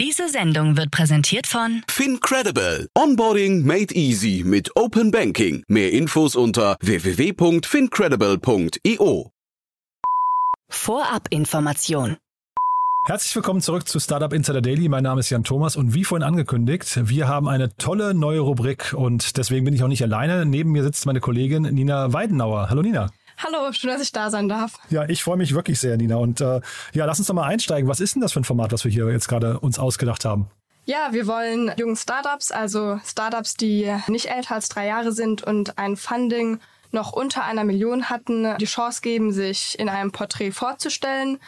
Diese Sendung wird präsentiert von FinCredible. Onboarding made easy mit Open Banking. Mehr Infos unter www.fincredible.io. Vorabinformation. Herzlich willkommen zurück zu Startup Insider Daily. Mein Name ist Jan Thomas und wie vorhin angekündigt, wir haben eine tolle neue Rubrik und deswegen bin ich auch nicht alleine. Neben mir sitzt meine Kollegin Nina Weidenauer. Hallo Nina. Hallo, schön, dass ich da sein darf. Ja, ich freue mich wirklich sehr, Nina. Und äh, ja, lass uns doch mal einsteigen. Was ist denn das für ein Format, was wir hier jetzt gerade uns ausgedacht haben? Ja, wir wollen jungen Startups, also Startups, die nicht älter als drei Jahre sind und ein Funding noch unter einer Million hatten, die Chance geben, sich in einem Porträt vorzustellen.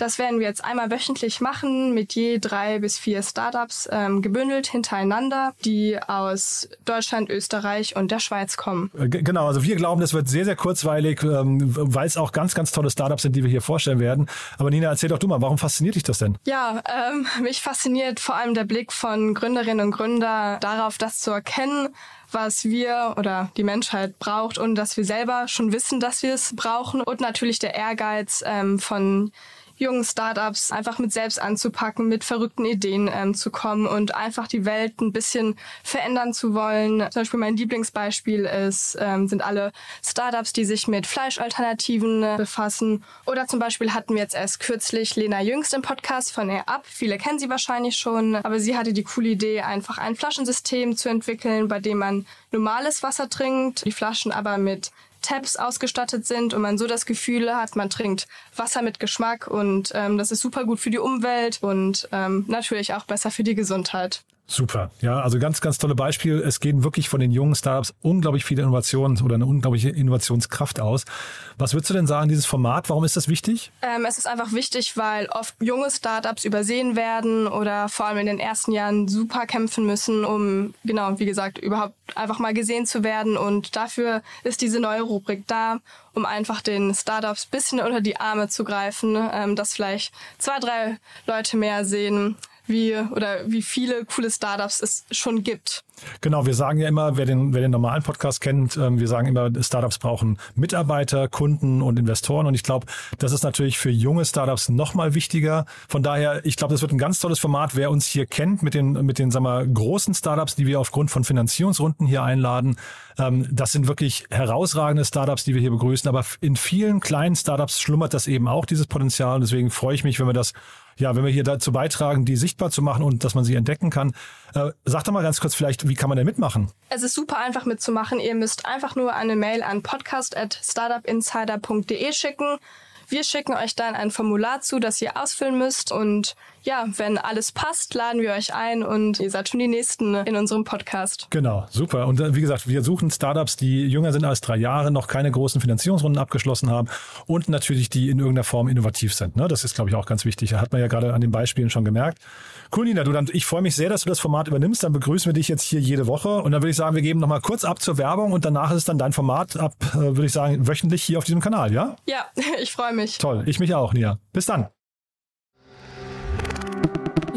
Das werden wir jetzt einmal wöchentlich machen mit je drei bis vier Startups ähm, gebündelt hintereinander, die aus Deutschland, Österreich und der Schweiz kommen. Äh, genau, also wir glauben, das wird sehr, sehr kurzweilig, ähm, weil es auch ganz, ganz tolle Startups sind, die wir hier vorstellen werden. Aber Nina, erzähl doch du mal, warum fasziniert dich das denn? Ja, ähm, mich fasziniert vor allem der Blick von Gründerinnen und Gründer darauf, das zu erkennen, was wir oder die Menschheit braucht und dass wir selber schon wissen, dass wir es brauchen und natürlich der Ehrgeiz ähm, von jungen Startups einfach mit selbst anzupacken, mit verrückten Ideen ähm, zu kommen und einfach die Welt ein bisschen verändern zu wollen. Zum Beispiel mein Lieblingsbeispiel ist, ähm, sind alle Startups, die sich mit Fleischalternativen äh, befassen. Oder zum Beispiel hatten wir jetzt erst kürzlich Lena Jüngst im Podcast von Air Up. Viele kennen sie wahrscheinlich schon, aber sie hatte die coole Idee, einfach ein Flaschensystem zu entwickeln, bei dem man normales Wasser trinkt, die Flaschen aber mit Tabs ausgestattet sind und man so das Gefühl hat, man trinkt Wasser mit Geschmack und ähm, das ist super gut für die Umwelt und ähm, natürlich auch besser für die Gesundheit. Super. Ja, also ganz, ganz tolle Beispiel. Es gehen wirklich von den jungen Startups unglaublich viele Innovationen oder eine unglaubliche Innovationskraft aus. Was würdest du denn sagen, dieses Format, warum ist das wichtig? Ähm, es ist einfach wichtig, weil oft junge Startups übersehen werden oder vor allem in den ersten Jahren super kämpfen müssen, um, genau, wie gesagt, überhaupt einfach mal gesehen zu werden. Und dafür ist diese neue Rubrik da, um einfach den Startups bisschen unter die Arme zu greifen, ähm, dass vielleicht zwei, drei Leute mehr sehen, wie oder wie viele coole Startups es schon gibt. Genau, wir sagen ja immer, wer den, wer den normalen Podcast kennt, ähm, wir sagen immer, Startups brauchen Mitarbeiter, Kunden und Investoren. Und ich glaube, das ist natürlich für junge Startups nochmal wichtiger. Von daher, ich glaube, das wird ein ganz tolles Format. Wer uns hier kennt mit den, mit den sagen wir, großen Startups, die wir aufgrund von Finanzierungsrunden hier einladen, ähm, das sind wirklich herausragende Startups, die wir hier begrüßen. Aber in vielen kleinen Startups schlummert das eben auch, dieses Potenzial. Und deswegen freue ich mich, wenn wir das ja, wenn wir hier dazu beitragen, die sichtbar zu machen und dass man sie entdecken kann. Äh, sag doch mal ganz kurz vielleicht, wie kann man denn mitmachen? Es ist super einfach mitzumachen. Ihr müsst einfach nur eine Mail an podcast.startupinsider.de schicken. Wir schicken euch dann ein Formular zu, das ihr ausfüllen müsst und ja, wenn alles passt, laden wir euch ein und ihr seid schon die Nächsten in unserem Podcast. Genau, super. Und äh, wie gesagt, wir suchen Startups, die jünger sind als drei Jahre, noch keine großen Finanzierungsrunden abgeschlossen haben und natürlich die in irgendeiner Form innovativ sind. Ne? Das ist, glaube ich, auch ganz wichtig. Hat man ja gerade an den Beispielen schon gemerkt. Cool, Nina, du dann, ich freue mich sehr, dass du das Format übernimmst. Dann begrüßen wir dich jetzt hier jede Woche. Und dann würde ich sagen, wir geben nochmal kurz ab zur Werbung und danach ist dann dein Format ab, äh, würde ich sagen, wöchentlich hier auf diesem Kanal, ja? Ja, ich freue mich. Toll, ich mich auch, Nina. Bis dann.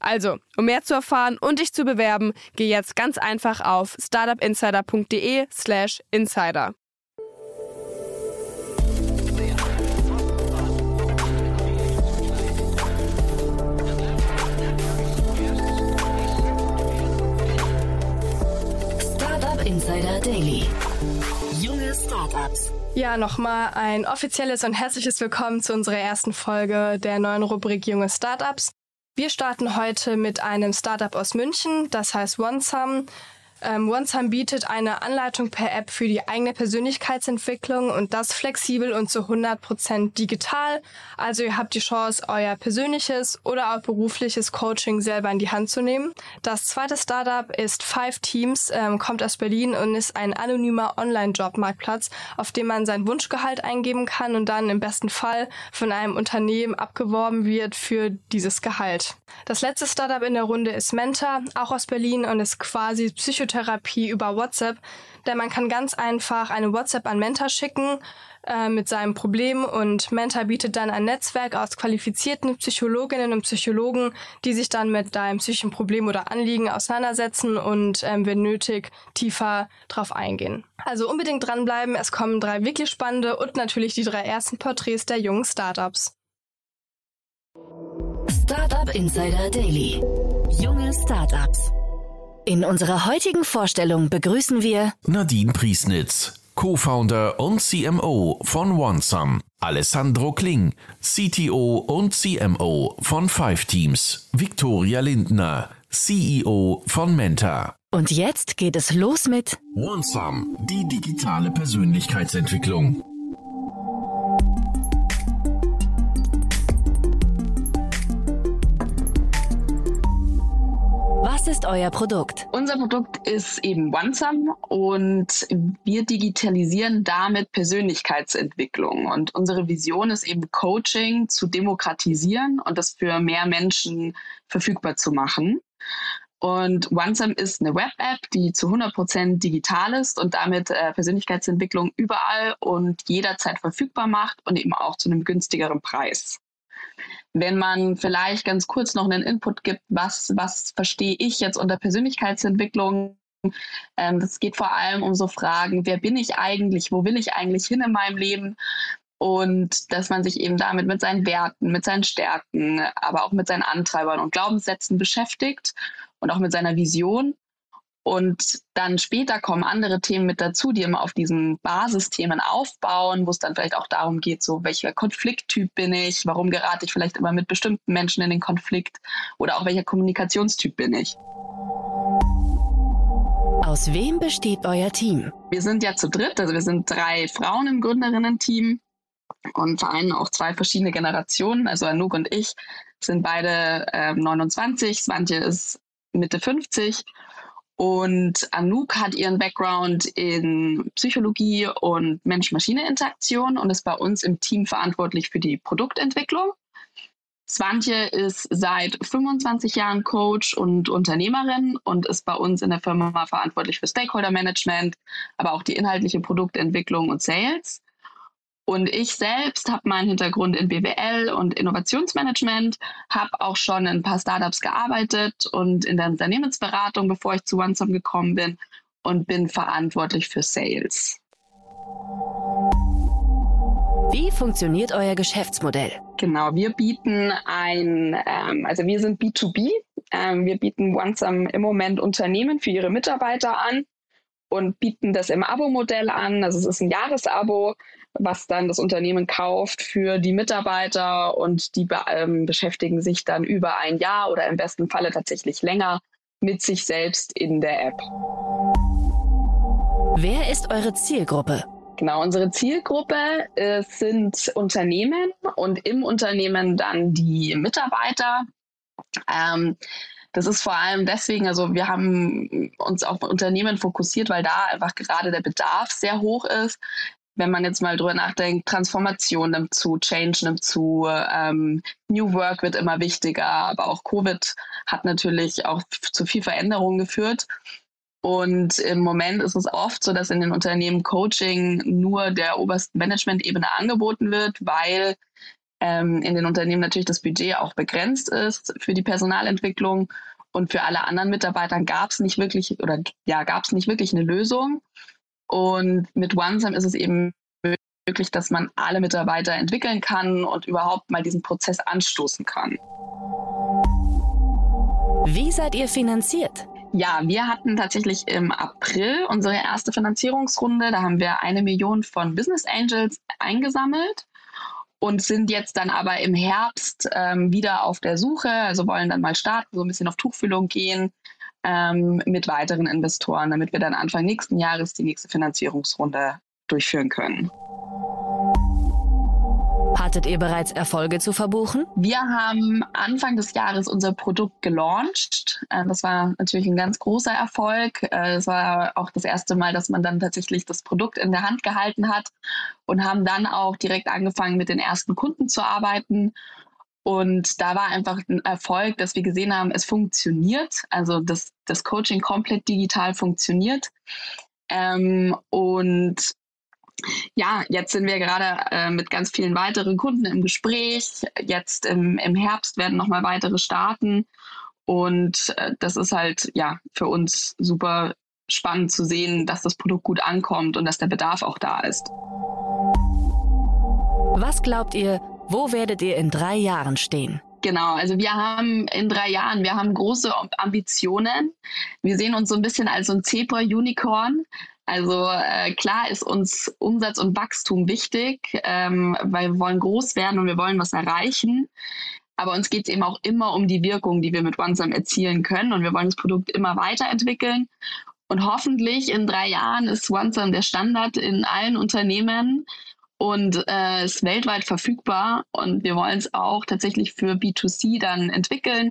Also, um mehr zu erfahren und dich zu bewerben, geh jetzt ganz einfach auf startupinsider.de/slash insider. Startup Insider Daily. Junge Startups. Ja, nochmal ein offizielles und herzliches Willkommen zu unserer ersten Folge der neuen Rubrik Junge Startups. Wir starten heute mit einem Startup aus München, das heißt OneSum. Ähm, OneSum bietet eine Anleitung per App für die eigene Persönlichkeitsentwicklung und das flexibel und zu 100% digital. Also ihr habt die Chance, euer persönliches oder auch berufliches Coaching selber in die Hand zu nehmen. Das zweite Startup ist Five Teams, ähm, kommt aus Berlin und ist ein anonymer Online-Jobmarktplatz, auf dem man sein Wunschgehalt eingeben kann und dann im besten Fall von einem Unternehmen abgeworben wird für dieses Gehalt. Das letzte Startup in der Runde ist Mentor, auch aus Berlin und ist quasi Psycho Psychotherapie über WhatsApp, denn man kann ganz einfach eine WhatsApp an Mentor schicken äh, mit seinem Problem und Mentor bietet dann ein Netzwerk aus qualifizierten Psychologinnen und Psychologen, die sich dann mit deinem psychischen Problem oder Anliegen auseinandersetzen und ähm, wenn nötig tiefer drauf eingehen. Also unbedingt dranbleiben, es kommen drei wirklich spannende und natürlich die drei ersten Porträts der jungen Startups. Startup Insider Daily. Junge Startups. In unserer heutigen Vorstellung begrüßen wir Nadine Priesnitz, Co-Founder und CMO von OneSum, Alessandro Kling, CTO und CMO von Five Teams, Victoria Lindner, CEO von Menta. Und jetzt geht es los mit OneSum, die digitale Persönlichkeitsentwicklung. Euer Produkt? Unser Produkt ist eben OneSum und wir digitalisieren damit Persönlichkeitsentwicklung. Und unsere Vision ist eben Coaching zu demokratisieren und das für mehr Menschen verfügbar zu machen. Und OneSum ist eine Web-App, die zu 100% digital ist und damit äh, Persönlichkeitsentwicklung überall und jederzeit verfügbar macht und eben auch zu einem günstigeren Preis. Wenn man vielleicht ganz kurz noch einen Input gibt, was, was verstehe ich jetzt unter Persönlichkeitsentwicklung? Ähm, das geht vor allem um so Fragen, wer bin ich eigentlich, wo will ich eigentlich hin in meinem Leben? Und dass man sich eben damit mit seinen Werten, mit seinen Stärken, aber auch mit seinen Antreibern und Glaubenssätzen beschäftigt und auch mit seiner Vision und dann später kommen andere Themen mit dazu, die immer auf diesen Basisthemen aufbauen, wo es dann vielleicht auch darum geht, so welcher Konflikttyp bin ich, warum gerate ich vielleicht immer mit bestimmten Menschen in den Konflikt oder auch welcher Kommunikationstyp bin ich. Aus wem besteht euer Team? Wir sind ja zu dritt, also wir sind drei Frauen im Gründerinnen-Team und vereinen auch zwei verschiedene Generationen. Also Anouk und ich sind beide äh, 29, Swantje ist Mitte 50 und Anouk hat ihren Background in Psychologie und Mensch-Maschine-Interaktion und ist bei uns im Team verantwortlich für die Produktentwicklung. Swantje ist seit 25 Jahren Coach und Unternehmerin und ist bei uns in der Firma verantwortlich für Stakeholder Management, aber auch die inhaltliche Produktentwicklung und Sales. Und ich selbst habe meinen Hintergrund in BWL und Innovationsmanagement, habe auch schon in ein paar Startups gearbeitet und in der Unternehmensberatung, bevor ich zu OneSum gekommen bin und bin verantwortlich für Sales. Wie funktioniert euer Geschäftsmodell? Genau, wir bieten ein, ähm, also wir sind B2B. Ähm, wir bieten OneSum im Moment Unternehmen für ihre Mitarbeiter an und bieten das im Abo-Modell an. Also es ist ein Jahresabo, was dann das Unternehmen kauft für die Mitarbeiter und die ähm, beschäftigen sich dann über ein Jahr oder im besten Falle tatsächlich länger mit sich selbst in der App. Wer ist eure Zielgruppe? Genau, unsere Zielgruppe äh, sind Unternehmen und im Unternehmen dann die Mitarbeiter. Ähm, das ist vor allem deswegen, also wir haben uns auf Unternehmen fokussiert, weil da einfach gerade der Bedarf sehr hoch ist. Wenn man jetzt mal drüber nachdenkt, Transformation nimmt zu, Change nimmt zu, ähm, New Work wird immer wichtiger, aber auch Covid hat natürlich auch zu viel Veränderung geführt. Und im Moment ist es oft so, dass in den Unternehmen Coaching nur der obersten Management-Ebene angeboten wird, weil ähm, in den Unternehmen natürlich das Budget auch begrenzt ist für die Personalentwicklung und für alle anderen Mitarbeiter gab es nicht wirklich oder ja gab es nicht wirklich eine Lösung. Und mit OneSum ist es eben möglich, dass man alle Mitarbeiter entwickeln kann und überhaupt mal diesen Prozess anstoßen kann. Wie seid ihr finanziert? Ja, wir hatten tatsächlich im April unsere erste Finanzierungsrunde. Da haben wir eine Million von Business Angels eingesammelt und sind jetzt dann aber im Herbst ähm, wieder auf der Suche, also wollen dann mal starten, so ein bisschen auf Tuchfüllung gehen, ähm, mit weiteren Investoren, damit wir dann Anfang nächsten Jahres die nächste Finanzierungsrunde durchführen können. Hattet ihr bereits Erfolge zu verbuchen? Wir haben Anfang des Jahres unser Produkt gelauncht. Äh, das war natürlich ein ganz großer Erfolg. Äh, es war auch das erste Mal, dass man dann tatsächlich das Produkt in der Hand gehalten hat und haben dann auch direkt angefangen, mit den ersten Kunden zu arbeiten. Und da war einfach ein Erfolg, dass wir gesehen haben, es funktioniert. Also das, das Coaching komplett digital funktioniert. Ähm, und ja, jetzt sind wir gerade äh, mit ganz vielen weiteren Kunden im Gespräch. Jetzt im, im Herbst werden nochmal weitere starten. Und äh, das ist halt ja für uns super spannend zu sehen, dass das Produkt gut ankommt und dass der Bedarf auch da ist. Was glaubt ihr, wo werdet ihr in drei Jahren stehen? Genau, also wir haben in drei Jahren, wir haben große Ambitionen. Wir sehen uns so ein bisschen als so ein Zebra-Unicorn. Also äh, klar ist uns Umsatz und Wachstum wichtig, ähm, weil wir wollen groß werden und wir wollen was erreichen. Aber uns geht es eben auch immer um die Wirkung, die wir mit OneSum erzielen können. Und wir wollen das Produkt immer weiterentwickeln. Und hoffentlich in drei Jahren ist OneSum der Standard in allen Unternehmen und äh, ist weltweit verfügbar. Und wir wollen es auch tatsächlich für B2C dann entwickeln.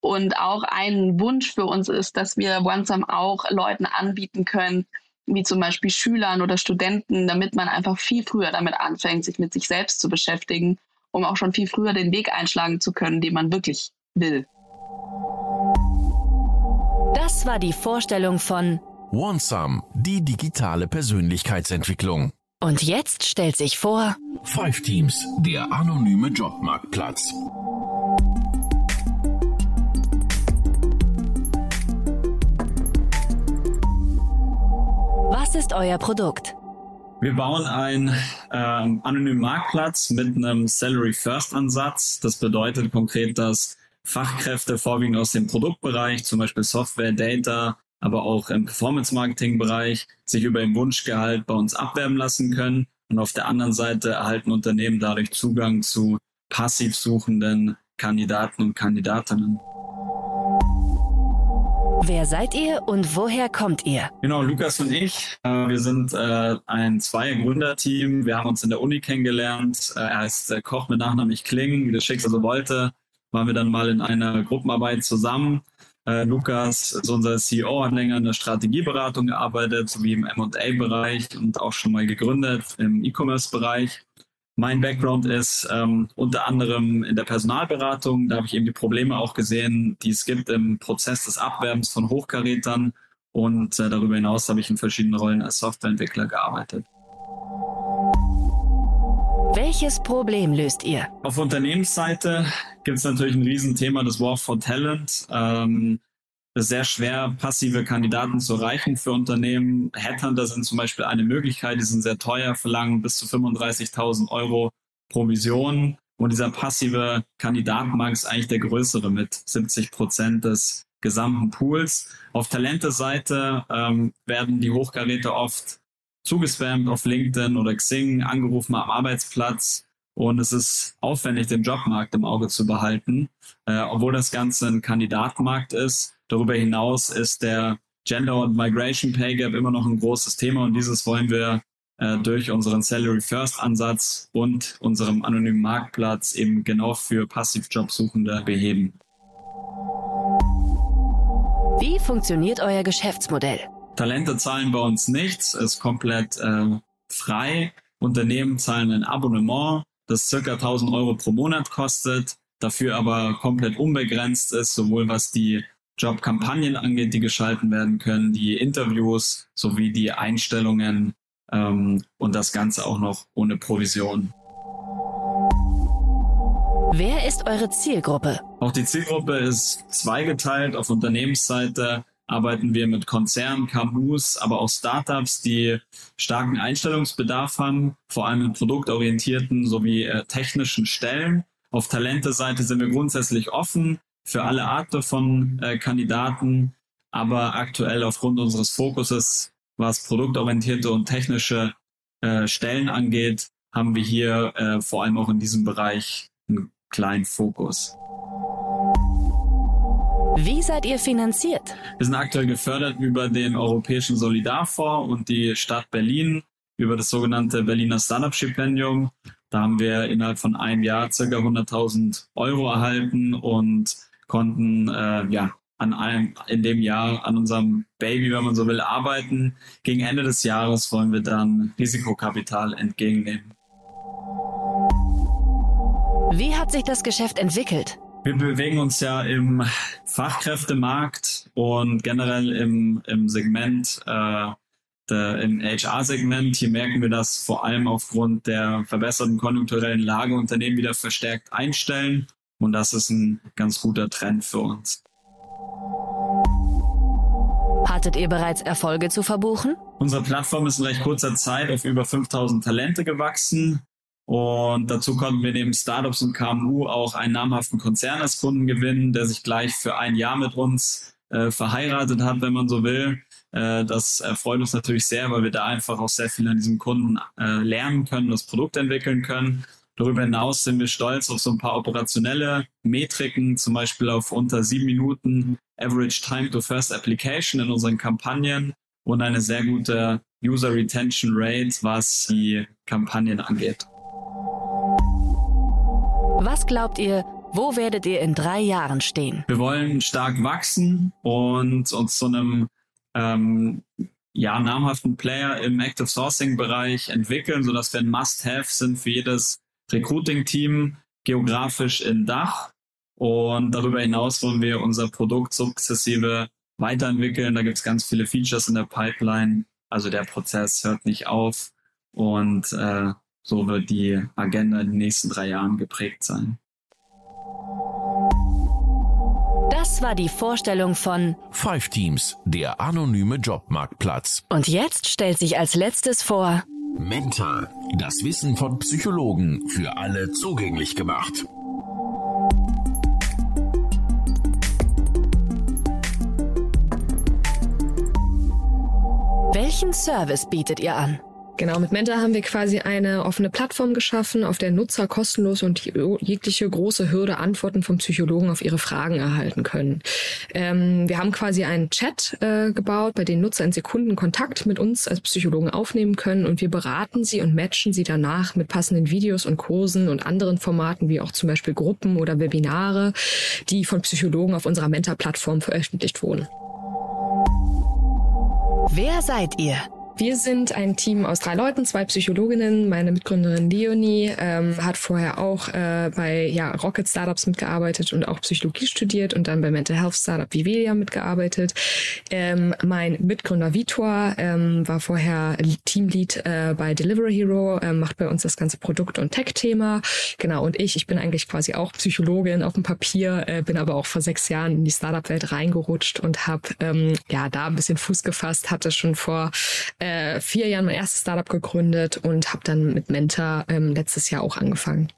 Und auch ein Wunsch für uns ist, dass wir OneSum auch Leuten anbieten können, wie zum Beispiel Schülern oder Studenten, damit man einfach viel früher damit anfängt, sich mit sich selbst zu beschäftigen, um auch schon viel früher den Weg einschlagen zu können, den man wirklich will. Das war die Vorstellung von OneSum, die digitale Persönlichkeitsentwicklung. Und jetzt stellt sich vor Five Teams, der anonyme Jobmarktplatz. Was ist euer Produkt? Wir bauen einen ähm, anonymen Marktplatz mit einem Salary First Ansatz. Das bedeutet konkret, dass Fachkräfte vorwiegend aus dem Produktbereich, zum Beispiel Software, Data, aber auch im Performance Marketing Bereich, sich über den Wunschgehalt bei uns abwerben lassen können. Und auf der anderen Seite erhalten Unternehmen dadurch Zugang zu passiv suchenden Kandidaten und Kandidatinnen. Wer seid ihr und woher kommt ihr? Genau, Lukas und ich. Äh, wir sind äh, ein Zweier-Gründerteam. Wir haben uns in der Uni kennengelernt. Äh, er heißt äh, Koch mit Nachnamen Ich Kling. Wie das Schicksal so wollte, waren wir dann mal in einer Gruppenarbeit zusammen. Äh, Lukas ist unser CEO, hat länger in der Strategieberatung gearbeitet, sowie im M&A-Bereich und auch schon mal gegründet im E-Commerce-Bereich. Mein Background ist ähm, unter anderem in der Personalberatung. Da habe ich eben die Probleme auch gesehen, die es gibt im Prozess des Abwerbens von Hochkarätern. Und äh, darüber hinaus habe ich in verschiedenen Rollen als Softwareentwickler gearbeitet. Welches Problem löst ihr? Auf Unternehmensseite gibt es natürlich ein Riesenthema des War for Talent. Ähm, es ist sehr schwer, passive Kandidaten zu erreichen für Unternehmen. Headhunter sind zum Beispiel eine Möglichkeit, die sind sehr teuer, verlangen bis zu 35.000 Euro Provision. Und dieser passive Kandidatenmarkt ist eigentlich der größere mit 70 Prozent des gesamten Pools. Auf Talente-Seite ähm, werden die Hochkaräter oft zugespammt auf LinkedIn oder Xing, angerufen am Arbeitsplatz. Und es ist aufwendig, den Jobmarkt im Auge zu behalten, äh, obwohl das Ganze ein Kandidatenmarkt ist Darüber hinaus ist der Gender und Migration Pay Gap immer noch ein großes Thema und dieses wollen wir äh, durch unseren Salary First Ansatz und unserem anonymen Marktplatz eben genau für Passivjobsuchende beheben. Wie funktioniert euer Geschäftsmodell? Talente zahlen bei uns nichts, ist komplett äh, frei. Unternehmen zahlen ein Abonnement, das circa 1000 Euro pro Monat kostet, dafür aber komplett unbegrenzt ist, sowohl was die Jobkampagnen angeht, die geschalten werden können, die Interviews sowie die Einstellungen ähm, und das Ganze auch noch ohne Provision. Wer ist eure Zielgruppe? Auch die Zielgruppe ist zweigeteilt. Auf Unternehmensseite arbeiten wir mit Konzernen, KMUs, aber auch Startups, die starken Einstellungsbedarf haben, vor allem in produktorientierten sowie äh, technischen Stellen. Auf Talente-Seite sind wir grundsätzlich offen für alle Arten von äh, Kandidaten. Aber aktuell aufgrund unseres Fokuses, was produktorientierte und technische äh, Stellen angeht, haben wir hier äh, vor allem auch in diesem Bereich einen kleinen Fokus. Wie seid ihr finanziert? Wir sind aktuell gefördert über den Europäischen Solidarfonds und die Stadt Berlin über das sogenannte Berliner Startup-Stipendium. Da haben wir innerhalb von einem Jahr circa 100.000 Euro erhalten und konnten äh, ja an einem, in dem Jahr an unserem Baby, wenn man so will, arbeiten. Gegen Ende des Jahres wollen wir dann Risikokapital entgegennehmen. Wie hat sich das Geschäft entwickelt? Wir bewegen uns ja im Fachkräftemarkt und generell im, im Segment, äh, der, im HR-Segment. Hier merken wir, dass vor allem aufgrund der verbesserten konjunkturellen Lage Unternehmen wieder verstärkt einstellen. Und das ist ein ganz guter Trend für uns. Hattet ihr bereits Erfolge zu verbuchen? Unsere Plattform ist in recht kurzer Zeit auf über 5000 Talente gewachsen. Und dazu konnten wir neben Startups und KMU auch einen namhaften Konzern als Kunden gewinnen, der sich gleich für ein Jahr mit uns äh, verheiratet hat, wenn man so will. Äh, das erfreut uns natürlich sehr, weil wir da einfach auch sehr viel an diesem Kunden äh, lernen können, das Produkt entwickeln können. Darüber hinaus sind wir stolz auf so ein paar operationelle Metriken, zum Beispiel auf unter sieben Minuten Average Time to First Application in unseren Kampagnen und eine sehr gute User Retention Rate, was die Kampagnen angeht. Was glaubt ihr, wo werdet ihr in drei Jahren stehen? Wir wollen stark wachsen und uns zu einem ähm, ja, namhaften Player im Active Sourcing Bereich entwickeln, sodass wir ein Must-Have sind für jedes Recruiting-Team geografisch in Dach. Und darüber hinaus wollen wir unser Produkt sukzessive weiterentwickeln. Da gibt es ganz viele Features in der Pipeline. Also der Prozess hört nicht auf. Und äh, so wird die Agenda in den nächsten drei Jahren geprägt sein. Das war die Vorstellung von Five Teams, der anonyme Jobmarktplatz. Und jetzt stellt sich als letztes vor Mentor, das Wissen von Psychologen für alle zugänglich gemacht. Welchen Service bietet ihr an? Genau, mit Mentor haben wir quasi eine offene Plattform geschaffen, auf der Nutzer kostenlos und jegliche große Hürde Antworten vom Psychologen auf ihre Fragen erhalten können. Ähm, wir haben quasi einen Chat äh, gebaut, bei dem Nutzer in Sekunden Kontakt mit uns als Psychologen aufnehmen können und wir beraten sie und matchen sie danach mit passenden Videos und Kursen und anderen Formaten wie auch zum Beispiel Gruppen oder Webinare, die von Psychologen auf unserer Mentor-Plattform veröffentlicht wurden. Wer seid ihr? Wir sind ein Team aus drei Leuten, zwei Psychologinnen. Meine Mitgründerin Leonie ähm, hat vorher auch äh, bei ja, Rocket Startups mitgearbeitet und auch Psychologie studiert und dann bei Mental Health Startup Vivelia mitgearbeitet. Ähm, mein Mitgründer Vitor ähm, war vorher Teamlead äh, bei Delivery Hero, äh, macht bei uns das ganze Produkt- und Tech-Thema. Genau, und ich, ich bin eigentlich quasi auch Psychologin auf dem Papier, äh, bin aber auch vor sechs Jahren in die Startup-Welt reingerutscht und habe ähm, ja da ein bisschen Fuß gefasst, hatte schon vor äh, vier Jahren mein erstes Startup gegründet und habe dann mit Mentor ähm, letztes Jahr auch angefangen.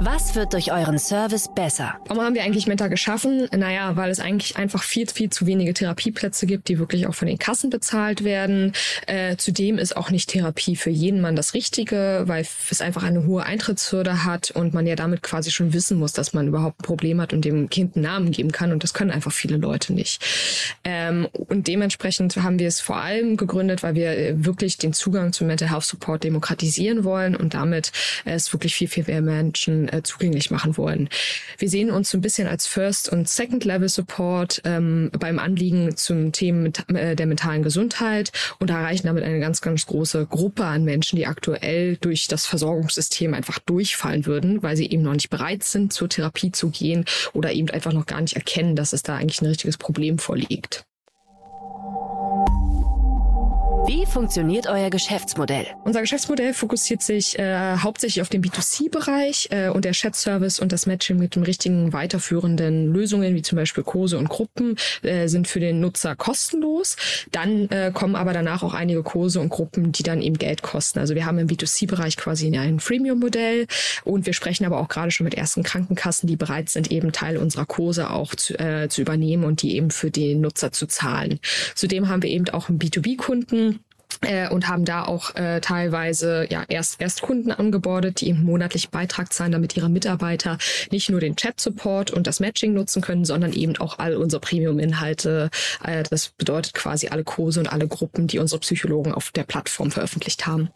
Was wird durch euren Service besser? Warum haben wir eigentlich Mentor geschaffen? Naja, weil es eigentlich einfach viel, viel zu wenige Therapieplätze gibt, die wirklich auch von den Kassen bezahlt werden. Äh, zudem ist auch nicht Therapie für jeden Mann das Richtige, weil es einfach eine hohe Eintrittshürde hat und man ja damit quasi schon wissen muss, dass man überhaupt ein Problem hat und dem Kind einen Namen geben kann. Und das können einfach viele Leute nicht. Ähm, und dementsprechend haben wir es vor allem gegründet, weil wir äh, wirklich den Zugang zum Mental Health Support demokratisieren wollen und damit äh, es wirklich viel, viel mehr Menschen äh, zugänglich machen wollen. Wir sehen uns so ein bisschen als First- und Second-Level-Support ähm, beim Anliegen zum Thema äh, der mentalen Gesundheit und erreichen damit eine ganz, ganz große Gruppe an Menschen, die aktuell durch das Versorgungssystem einfach durchfallen würden, weil sie eben noch nicht bereit sind, zur Therapie zu gehen oder eben einfach noch gar nicht erkennen, dass es da eigentlich ein richtiges Problem vorliegt. Wie funktioniert euer Geschäftsmodell? Unser Geschäftsmodell fokussiert sich äh, hauptsächlich auf den B2C-Bereich äh, und der Chat-Service und das Matching mit den richtigen weiterführenden Lösungen, wie zum Beispiel Kurse und Gruppen, äh, sind für den Nutzer kostenlos. Dann äh, kommen aber danach auch einige Kurse und Gruppen, die dann eben Geld kosten. Also wir haben im B2C-Bereich quasi ein Freemium-Modell und wir sprechen aber auch gerade schon mit ersten Krankenkassen, die bereit sind, eben Teil unserer Kurse auch zu, äh, zu übernehmen und die eben für den Nutzer zu zahlen. Zudem haben wir eben auch einen B2B-Kunden, äh, und haben da auch äh, teilweise ja erst erst Kunden angebordet, die eben monatlich Beitrag zahlen, damit ihre Mitarbeiter nicht nur den Chat-Support und das Matching nutzen können, sondern eben auch all unsere Premium-Inhalte. Äh, das bedeutet quasi alle Kurse und alle Gruppen, die unsere Psychologen auf der Plattform veröffentlicht haben.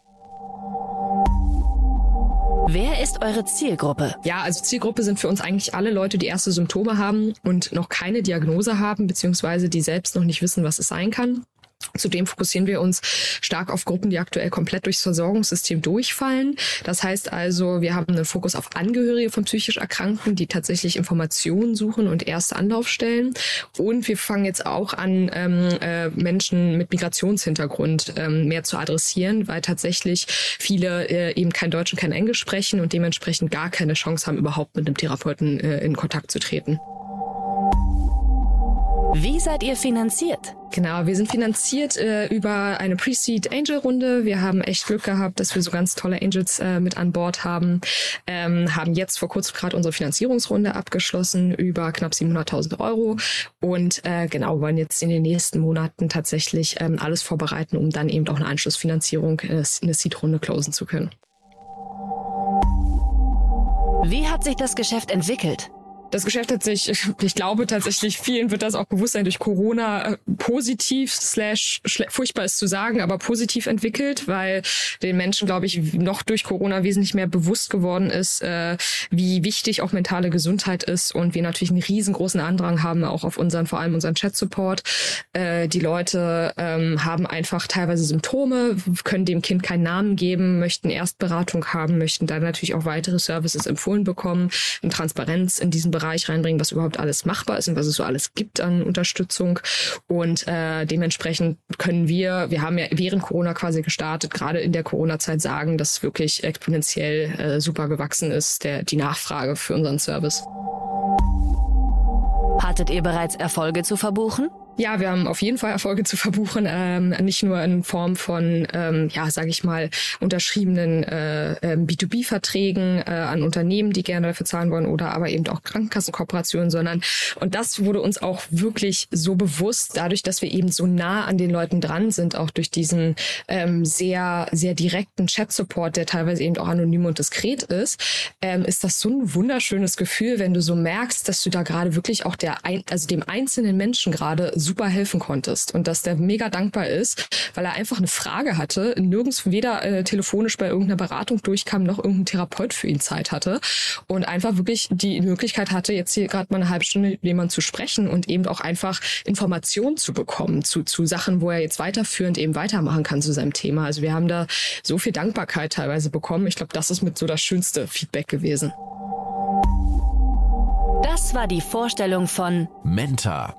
Wer ist eure Zielgruppe? Ja, also Zielgruppe sind für uns eigentlich alle Leute, die erste Symptome haben und noch keine Diagnose haben, beziehungsweise die selbst noch nicht wissen, was es sein kann. Zudem fokussieren wir uns stark auf Gruppen, die aktuell komplett durchs Versorgungssystem durchfallen. Das heißt also, wir haben einen Fokus auf Angehörige von psychisch Erkrankten, die tatsächlich Informationen suchen und erste Anlaufstellen. Und wir fangen jetzt auch an, ähm, äh, Menschen mit Migrationshintergrund ähm, mehr zu adressieren, weil tatsächlich viele äh, eben kein Deutsch und kein Englisch sprechen und dementsprechend gar keine Chance haben, überhaupt mit einem Therapeuten äh, in Kontakt zu treten. Wie seid ihr finanziert? Genau, wir sind finanziert äh, über eine Pre-Seed Angel Runde. Wir haben echt Glück gehabt, dass wir so ganz tolle Angels äh, mit an Bord haben. Ähm, haben jetzt vor kurzem gerade unsere Finanzierungsrunde abgeschlossen über knapp 700.000 Euro und äh, genau wollen jetzt in den nächsten Monaten tatsächlich ähm, alles vorbereiten, um dann eben auch eine Anschlussfinanzierung äh, eine Seed Runde closen zu können. Wie hat sich das Geschäft entwickelt? Das Geschäft hat sich, ich glaube tatsächlich, vielen wird das auch bewusst sein, durch Corona äh, positiv slash furchtbar ist zu sagen, aber positiv entwickelt, weil den Menschen, glaube ich, noch durch Corona wesentlich mehr bewusst geworden ist, äh, wie wichtig auch mentale Gesundheit ist und wir natürlich einen riesengroßen Andrang haben, auch auf unseren, vor allem unseren Chat-Support. Äh, die Leute ähm, haben einfach teilweise Symptome, können dem Kind keinen Namen geben, möchten Erstberatung haben, möchten dann natürlich auch weitere Services empfohlen bekommen, in Transparenz in diesem Bereich Bereich reinbringen, was überhaupt alles machbar ist und was es so alles gibt an Unterstützung. Und äh, dementsprechend können wir, wir haben ja während Corona quasi gestartet, gerade in der Corona-Zeit sagen, dass wirklich exponentiell äh, super gewachsen ist, der, die Nachfrage für unseren Service. Hattet ihr bereits Erfolge zu verbuchen? Ja, wir haben auf jeden Fall Erfolge zu verbuchen, ähm, nicht nur in Form von, ähm, ja, sage ich mal, unterschriebenen äh, ähm, B2B-Verträgen äh, an Unternehmen, die gerne dafür zahlen wollen, oder aber eben auch Krankenkassenkooperationen, sondern und das wurde uns auch wirklich so bewusst, dadurch, dass wir eben so nah an den Leuten dran sind, auch durch diesen ähm, sehr sehr direkten Chat-Support, der teilweise eben auch anonym und diskret ist, ähm, ist das so ein wunderschönes Gefühl, wenn du so merkst, dass du da gerade wirklich auch der, ein, also dem einzelnen Menschen gerade so super helfen konntest und dass der mega dankbar ist, weil er einfach eine Frage hatte, nirgends weder äh, telefonisch bei irgendeiner Beratung durchkam, noch irgendein Therapeut für ihn Zeit hatte und einfach wirklich die Möglichkeit hatte, jetzt hier gerade mal eine halbe Stunde mit jemandem zu sprechen und eben auch einfach Informationen zu bekommen zu, zu Sachen, wo er jetzt weiterführend eben weitermachen kann zu seinem Thema. Also wir haben da so viel Dankbarkeit teilweise bekommen. Ich glaube, das ist mit so das schönste Feedback gewesen. Das war die Vorstellung von Mentor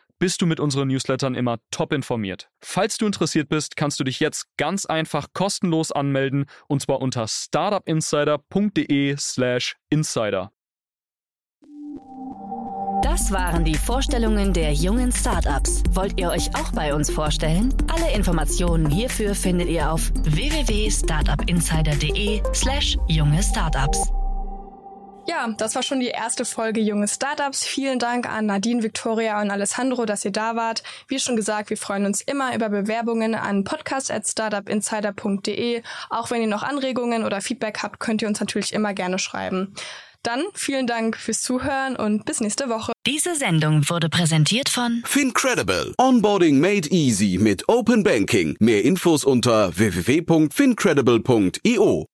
bist du mit unseren Newslettern immer top informiert. Falls du interessiert bist, kannst du dich jetzt ganz einfach kostenlos anmelden und zwar unter startupinsider.de/slash insider. Das waren die Vorstellungen der jungen Startups. Wollt ihr euch auch bei uns vorstellen? Alle Informationen hierfür findet ihr auf www.startupinsider.de/slash junge Startups. Ja, das war schon die erste Folge Junge Startups. Vielen Dank an Nadine, Victoria und Alessandro, dass ihr da wart. Wie schon gesagt, wir freuen uns immer über Bewerbungen an podcast.startupinsider.de. Auch wenn ihr noch Anregungen oder Feedback habt, könnt ihr uns natürlich immer gerne schreiben. Dann vielen Dank fürs Zuhören und bis nächste Woche. Diese Sendung wurde präsentiert von Fincredible. Onboarding made easy mit Open Banking. Mehr Infos unter www.fincredible.io.